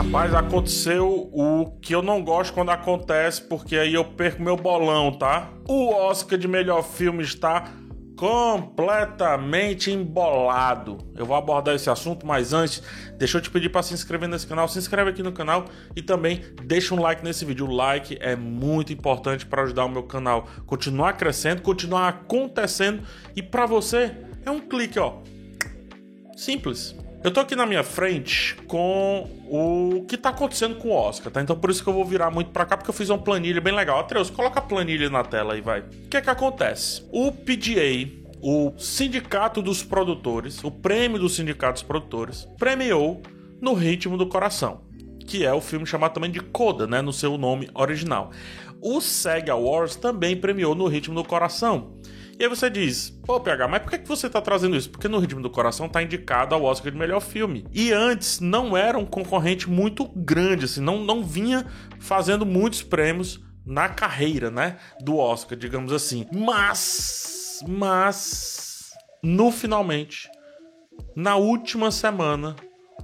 Rapaz, aconteceu o que eu não gosto quando acontece, porque aí eu perco meu bolão, tá? O Oscar de melhor filme está completamente embolado. Eu vou abordar esse assunto, mas antes, deixa eu te pedir para se inscrever nesse canal, se inscreve aqui no canal e também deixa um like nesse vídeo. O like é muito importante para ajudar o meu canal continuar crescendo, continuar acontecendo e para você é um clique, ó. Simples. Eu tô aqui na minha frente com o que tá acontecendo com o Oscar, tá? Então por isso que eu vou virar muito pra cá, porque eu fiz uma planilha bem legal. Atreus, coloca a planilha na tela aí, vai. O que é que acontece? O PGA, o Sindicato dos Produtores, o prêmio do Sindicato dos Produtores, premiou No Ritmo do Coração, que é o filme chamado também de Coda, né, no seu nome original. O SEG Awards também premiou No Ritmo do Coração, e aí você diz, pô, PH, mas por que, você tá trazendo isso? Porque no Ritmo do Coração tá indicado ao Oscar de melhor filme. E antes não era um concorrente muito grande, assim, não, não vinha fazendo muitos prêmios na carreira, né? Do Oscar, digamos assim. Mas, mas, no finalmente, na última semana,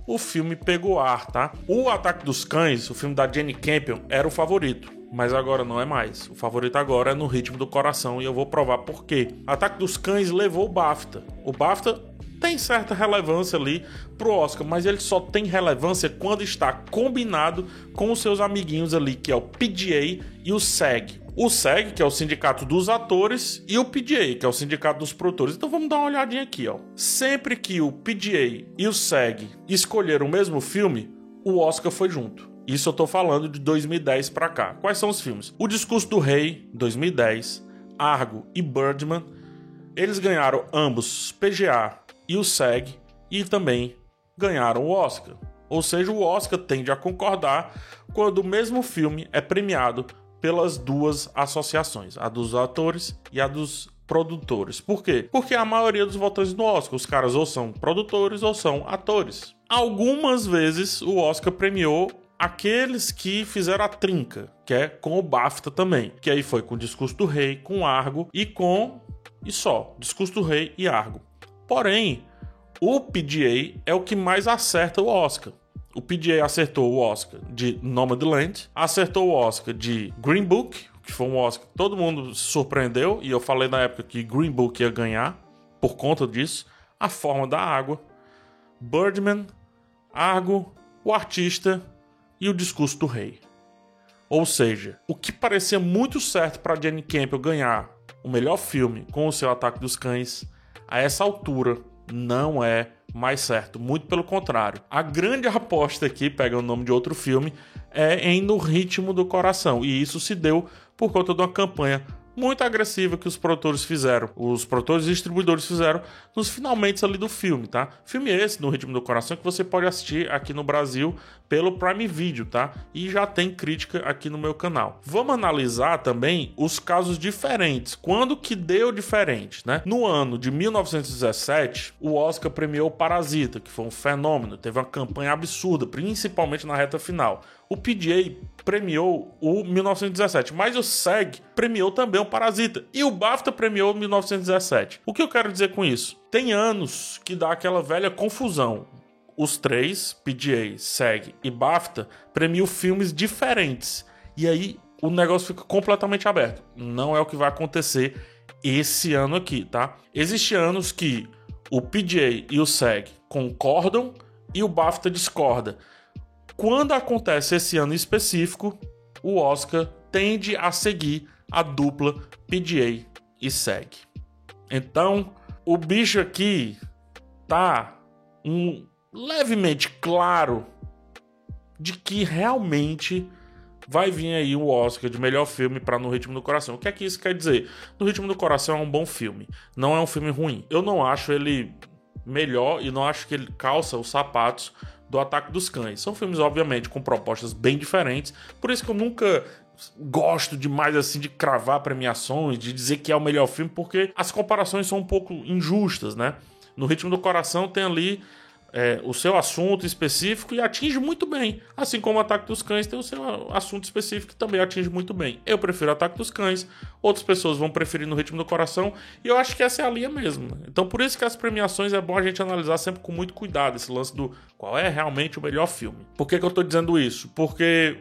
o filme pegou ar, tá? O Ataque dos Cães, o filme da Jenny Campion, era o favorito mas agora não é mais. O favorito agora é no ritmo do coração e eu vou provar por quê. Ataque dos Cães levou o BAFTA. O BAFTA tem certa relevância ali pro Oscar, mas ele só tem relevância quando está combinado com os seus amiguinhos ali, que é o PGA e o SEG. O SEG, que é o sindicato dos atores, e o PGA, que é o sindicato dos produtores. Então vamos dar uma olhadinha aqui, ó. Sempre que o PGA e o SEG escolheram o mesmo filme, o Oscar foi junto. Isso eu tô falando de 2010 para cá. Quais são os filmes? O Discurso do Rei, 2010, Argo e Birdman. Eles ganharam ambos PGA e o SEG e também ganharam o Oscar. Ou seja, o Oscar tende a concordar quando o mesmo filme é premiado pelas duas associações, a dos atores e a dos produtores. Por quê? Porque a maioria dos votantes do Oscar, os caras ou são produtores ou são atores. Algumas vezes o Oscar premiou aqueles que fizeram a trinca, que é com o BAFTA também, que aí foi com o Discurso do Rei, com Argo e com e só, Discurso do Rei e Argo. Porém, o PGA é o que mais acerta o Oscar. O PGA acertou o Oscar de Nomadland, acertou o Oscar de Green Book, que foi um Oscar que todo mundo se surpreendeu, e eu falei na época que Green Book ia ganhar por conta disso. A Forma da Água, Birdman, Argo, O Artista e o discurso do rei. Ou seja, o que parecia muito certo para Jenny Campbell ganhar o melhor filme com o seu Ataque dos Cães, a essa altura não é mais certo. Muito pelo contrário. A grande aposta aqui, pega o nome de outro filme, é em No Ritmo do Coração. E isso se deu por conta de uma campanha muito agressiva que os produtores fizeram, os produtores e distribuidores fizeram nos finalmente ali do filme, tá? Filme esse, No Ritmo do Coração, que você pode assistir aqui no Brasil pelo Prime Video, tá? E já tem crítica aqui no meu canal. Vamos analisar também os casos diferentes. Quando que deu diferente, né? No ano de 1917, o Oscar premiou Parasita, que foi um fenômeno, teve uma campanha absurda, principalmente na reta final. O PGA premiou o 1917, mas o SEG premiou também o Parasita e o BAFTA premiou o 1917. O que eu quero dizer com isso? Tem anos que dá aquela velha confusão. Os três, PGA, SEG e BAFTA, premiam filmes diferentes. E aí o negócio fica completamente aberto. Não é o que vai acontecer esse ano aqui, tá? Existem anos que o PGA e o SEG concordam e o BAFTA discorda. Quando acontece esse ano específico, o Oscar tende a seguir a dupla PGA e SEG. Então, o bicho aqui tá um levemente claro de que realmente vai vir aí o Oscar de melhor filme para No Ritmo do Coração. O que é que isso quer dizer? No Ritmo do Coração é um bom filme, não é um filme ruim. Eu não acho ele melhor e não acho que ele calça os sapatos do Ataque dos Cães. São filmes, obviamente, com propostas bem diferentes, por isso que eu nunca gosto demais assim de cravar premiações, de dizer que é o melhor filme, porque as comparações são um pouco injustas, né? No Ritmo do Coração tem ali é, o seu assunto específico e atinge muito bem. Assim como o Ataque dos Cães tem o seu assunto específico que também atinge muito bem. Eu prefiro o Ataque dos Cães, outras pessoas vão preferir no Ritmo do Coração, e eu acho que essa é a linha mesmo. Né? Então por isso que as premiações é bom a gente analisar sempre com muito cuidado esse lance do qual é realmente o melhor filme. Por que, que eu tô dizendo isso? Porque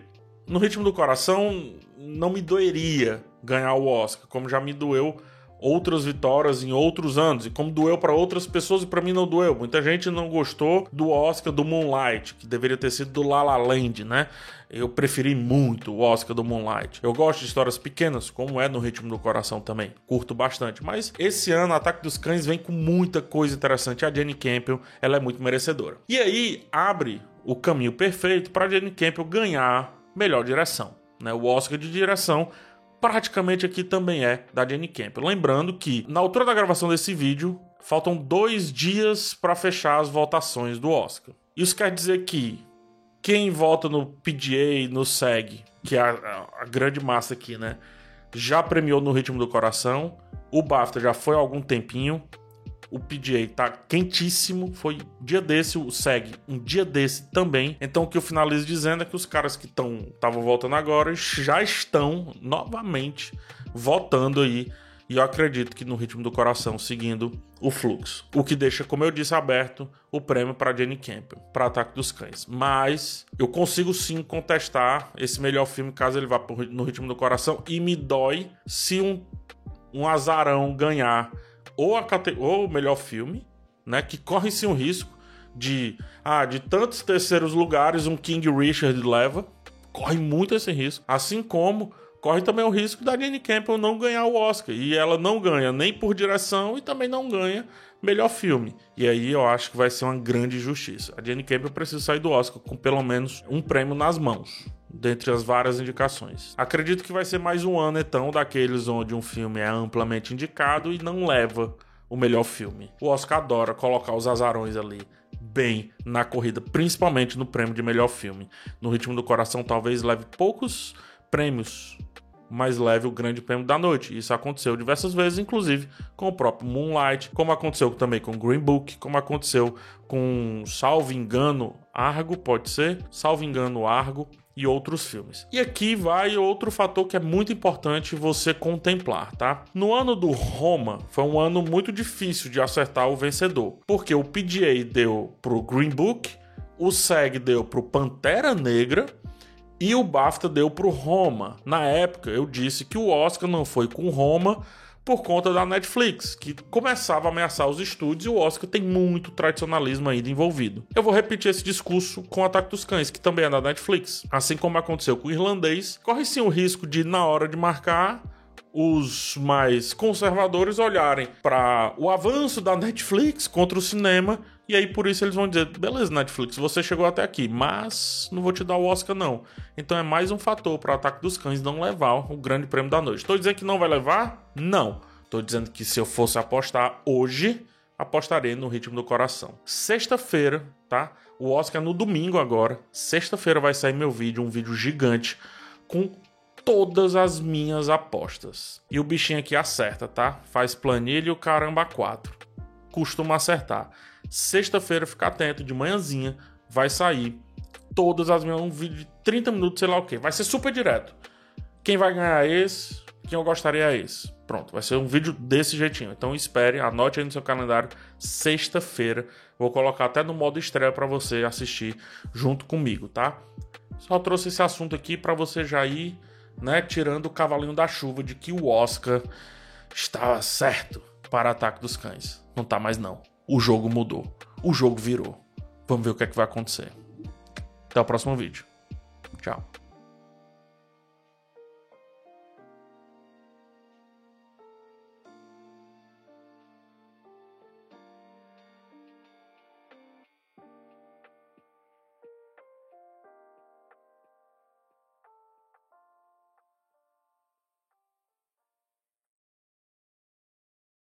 no Ritmo do Coração não me doeria ganhar o Oscar, como já me doeu outras vitórias em outros anos, e como doeu para outras pessoas e para mim não doeu. Muita gente não gostou do Oscar do Moonlight, que deveria ter sido do La La Land, né? Eu preferi muito o Oscar do Moonlight. Eu gosto de histórias pequenas, como é no Ritmo do Coração também. Curto bastante. Mas esse ano, Ataque dos Cães vem com muita coisa interessante. A Jenny Campbell, ela é muito merecedora. E aí, abre o caminho perfeito para Jenny Campbell ganhar melhor direção. Né? O Oscar de direção praticamente aqui também é da Jenny Campbell. Lembrando que, na altura da gravação desse vídeo, faltam dois dias para fechar as votações do Oscar. Isso quer dizer que quem vota no PGA, no SEG, que é a, a grande massa aqui, né? Já premiou no Ritmo do Coração. O BAFTA já foi há algum tempinho o PGA tá quentíssimo. Foi dia desse, o SEG, um dia desse também. Então o que eu finalizo dizendo é que os caras que estão estavam voltando agora já estão novamente votando aí. E eu acredito que no ritmo do coração, seguindo o fluxo. O que deixa, como eu disse, aberto o prêmio para Jenny Campbell, para Ataque dos Cães. Mas eu consigo sim contestar esse melhor filme caso ele vá no ritmo do coração. E me dói se um, um azarão ganhar ou, a ou o melhor filme, né? Que corre-se um risco de, ah, de tantos terceiros lugares um King Richard leva. Corre muito esse risco. Assim como corre também o risco da Jenny Campbell não ganhar o Oscar. E ela não ganha nem por direção e também não ganha melhor filme. E aí eu acho que vai ser uma grande injustiça. A Jenny Campbell precisa sair do Oscar com pelo menos um prêmio nas mãos dentre as várias indicações. Acredito que vai ser mais um ano, então, daqueles onde um filme é amplamente indicado e não leva o melhor filme. O Oscar adora colocar os azarões ali bem na corrida, principalmente no prêmio de melhor filme. No Ritmo do Coração, talvez leve poucos prêmios, mas leve o grande prêmio da noite. Isso aconteceu diversas vezes, inclusive com o próprio Moonlight, como aconteceu também com Green Book, como aconteceu com, salvo engano, Argo, pode ser? Salvo engano, Argo e outros filmes. E aqui vai outro fator que é muito importante você contemplar, tá? No ano do Roma foi um ano muito difícil de acertar o vencedor, porque o PGA deu pro Green Book, o SEG deu pro Pantera Negra e o BAFTA deu pro Roma. Na época eu disse que o Oscar não foi com Roma por conta da Netflix, que começava a ameaçar os estúdios e o Oscar tem muito tradicionalismo ainda envolvido. Eu vou repetir esse discurso com o Ataque dos Cães, que também é da Netflix. Assim como aconteceu com o irlandês, corre sim o risco de, na hora de marcar, os mais conservadores olharem para o avanço da Netflix contra o cinema e aí por isso eles vão dizer: beleza, Netflix, você chegou até aqui, mas não vou te dar o Oscar não. Então é mais um fator para o Ataque dos Cães não levar o grande prêmio da noite. Estou dizendo que não vai levar? Não. Estou dizendo que se eu fosse apostar hoje, apostarei no ritmo do coração. Sexta-feira, tá? O Oscar é no domingo agora. Sexta-feira vai sair meu vídeo, um vídeo gigante com todas as minhas apostas. E o bichinho aqui acerta, tá? Faz planilha e o caramba 4. Costuma acertar. Sexta-feira, fica atento, de manhãzinha, vai sair todas as minhas. Um vídeo de 30 minutos, sei lá o que. Vai ser super direto. Quem vai ganhar esse? Quem eu gostaria é esse. Pronto, vai ser um vídeo desse jeitinho. Então espere, anote aí no seu calendário. Sexta-feira. Vou colocar até no modo estreia para você assistir junto comigo, tá? Só trouxe esse assunto aqui para você já ir, né, tirando o cavalinho da chuva de que o Oscar estava certo para Ataque dos Cães. Não tá mais não o jogo mudou. O jogo virou. Vamos ver o que é que vai acontecer. Até o próximo vídeo. Tchau.